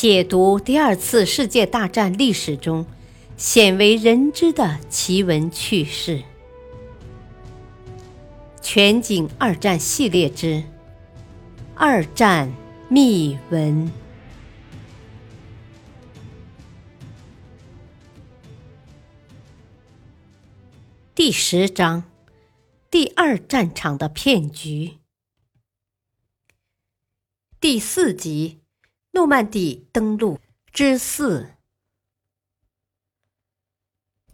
解读第二次世界大战历史中鲜为人知的奇闻趣事。全景二战系列之二战秘闻第十章：第二战场的骗局。第四集：诺曼底登陆之四。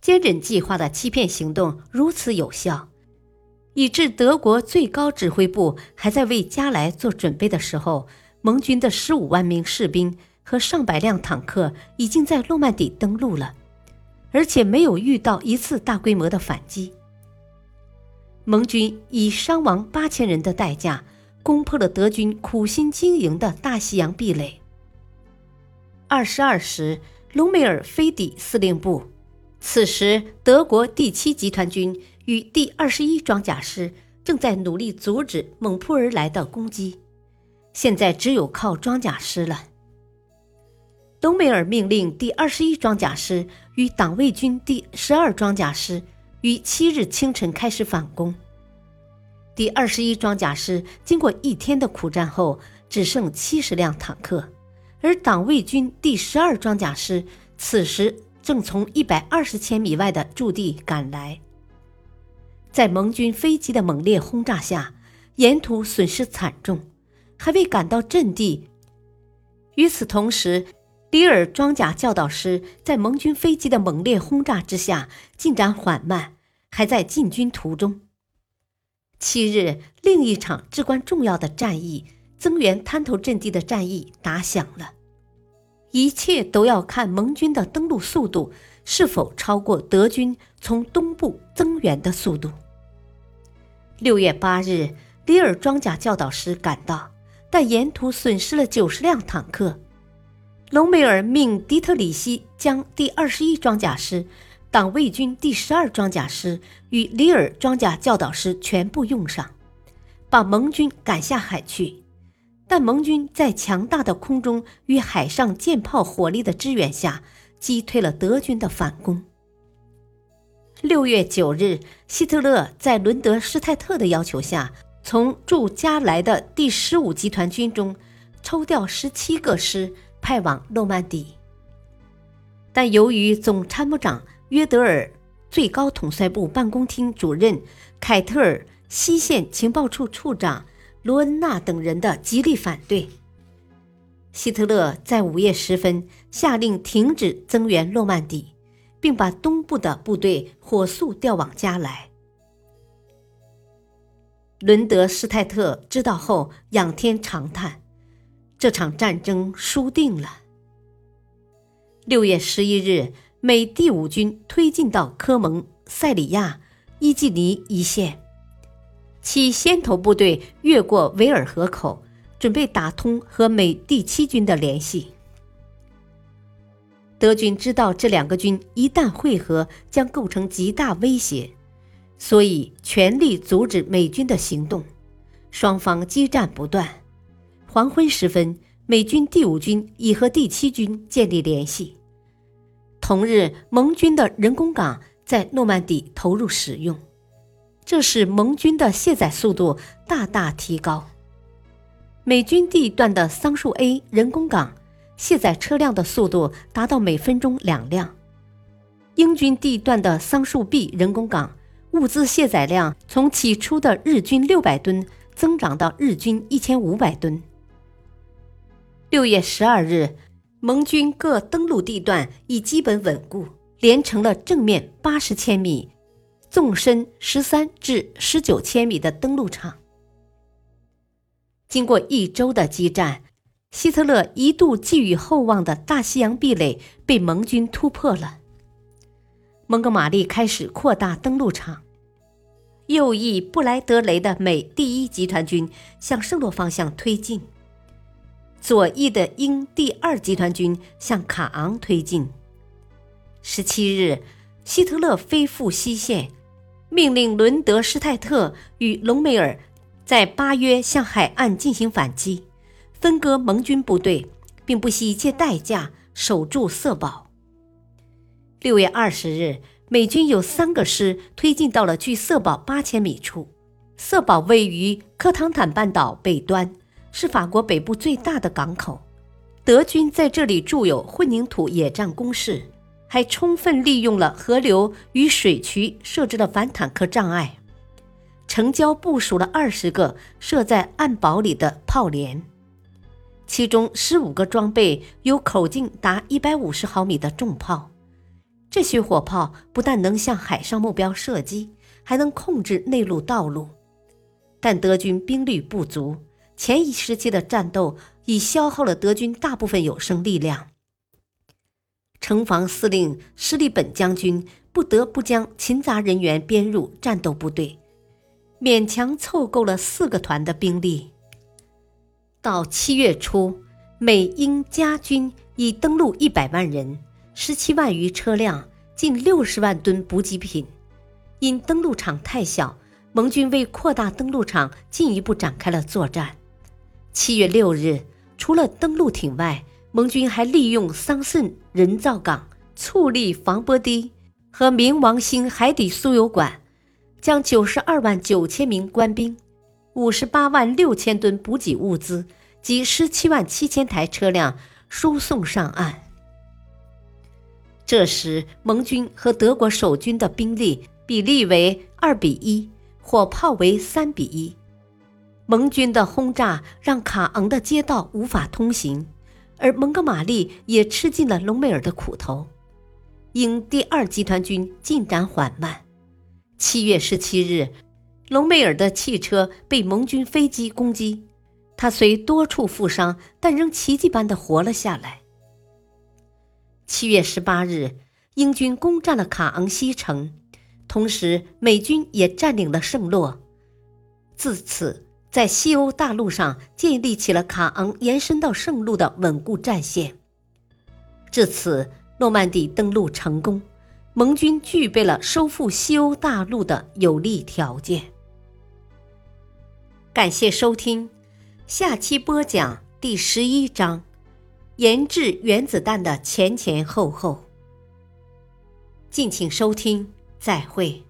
坚忍计划的欺骗行动如此有效。以致德国最高指挥部还在为加来做准备的时候，盟军的十五万名士兵和上百辆坦克已经在诺曼底登陆了，而且没有遇到一次大规模的反击。盟军以伤亡八千人的代价攻破了德军苦心经营的大西洋壁垒。二十二时，隆美尔飞抵司令部，此时德国第七集团军。与第二十一装甲师正在努力阻止猛扑而来的攻击，现在只有靠装甲师了。隆美尔命令第二十一装甲师与党卫军第十二装甲师于七日清晨开始反攻。第二十一装甲师经过一天的苦战后，只剩七十辆坦克，而党卫军第十二装甲师此时正从一百二十千米外的驻地赶来。在盟军飞机的猛烈轰炸下，沿途损失惨重，还未赶到阵地。与此同时，里尔装甲教导师在盟军飞机的猛烈轰炸之下进展缓慢，还在进军途中。七日，另一场至关重要的战役——增援滩头阵地的战役打响了。一切都要看盟军的登陆速度是否超过德军从东部增援的速度。六月八日，里尔装甲教导师赶到，但沿途损失了九十辆坦克。隆美尔命迪特里希将第二十一装甲师、党卫军第十二装甲师与里尔装甲教导师全部用上，把盟军赶下海去。但盟军在强大的空中与海上舰炮火力的支援下，击退了德军的反攻。六月九日，希特勒在伦德施泰特的要求下，从驻加莱的第十五集团军中抽调十七个师，派往诺曼底。但由于总参谋长约德尔、最高统帅部办公厅主任凯特尔、西线情报处处长罗恩纳等人的极力反对，希特勒在午夜时分下令停止增援诺曼底。并把东部的部队火速调往加来。伦德施泰特知道后仰天长叹：“这场战争输定了。”六月十一日，美第五军推进到科蒙、塞里亚、伊季尼一线，其先头部队越过维尔河口，准备打通和美第七军的联系。德军知道这两个军一旦会合将构成极大威胁，所以全力阻止美军的行动。双方激战不断。黄昏时分，美军第五军已和第七军建立联系。同日，盟军的人工港在诺曼底投入使用，这使盟军的卸载速度大大提高。美军地段的桑树 A 人工港。卸载车辆的速度达到每分钟两辆。英军地段的桑树 B 人工港物资卸载量从起初的日均六百吨增长到日均一千五百吨。六月十二日，盟军各登陆地段已基本稳固，连成了正面八十千米、纵深十三至十九千米的登陆场。经过一周的激战。希特勒一度寄予厚望的大西洋壁垒被盟军突破了。蒙哥马利开始扩大登陆场，右翼布莱德雷的美第一集团军向圣洛方向推进，左翼的英第二集团军向卡昂推进。十七日，希特勒飞赴西线，命令伦德施泰特与隆美尔在巴约向海岸进行反击。分割盟军部队，并不惜一切代价守住色堡。六月二十日，美军有三个师推进到了距色堡八千米处。色堡位于科唐坦半岛北端，是法国北部最大的港口。德军在这里筑有混凝土野战工事，还充分利用了河流与水渠设置的反坦克障碍。城郊部署了二十个设在暗堡里的炮连，其中十五个装备有口径达一百五十毫米的重炮。这些火炮不但能向海上目标射击，还能控制内陆道路。但德军兵力不足，前一时期的战斗已消耗了德军大部分有生力量。城防司令施利本将军不得不将勤杂人员编入战斗部队，勉强凑够了四个团的兵力。到七月初，美英加军已登陆一百万人。十七万余车辆，近六十万吨补给品。因登陆场太小，盟军为扩大登陆场，进一步展开了作战。七月六日，除了登陆艇外，盟军还利用桑葚人造港、醋利防波堤和冥王星海底输油管，将九十二万九千名官兵、五十八万六千吨补给物资及十七万七千台车辆输送上岸。这时，盟军和德国守军的兵力比例为二比一，火炮为三比一。盟军的轰炸让卡昂的街道无法通行，而蒙哥马利也吃尽了隆美尔的苦头。英第二集团军进展缓慢。七月十七日，隆美尔的汽车被盟军飞机攻击，他虽多处负伤，但仍奇迹般的活了下来。七月十八日，英军攻占了卡昂西城，同时美军也占领了圣洛。自此，在西欧大陆上建立起了卡昂延伸到圣路的稳固战线。至此，诺曼底登陆成功，盟军具备了收复西欧大陆的有利条件。感谢收听，下期播讲第十一章。研制原子弹的前前后后，敬请收听，再会。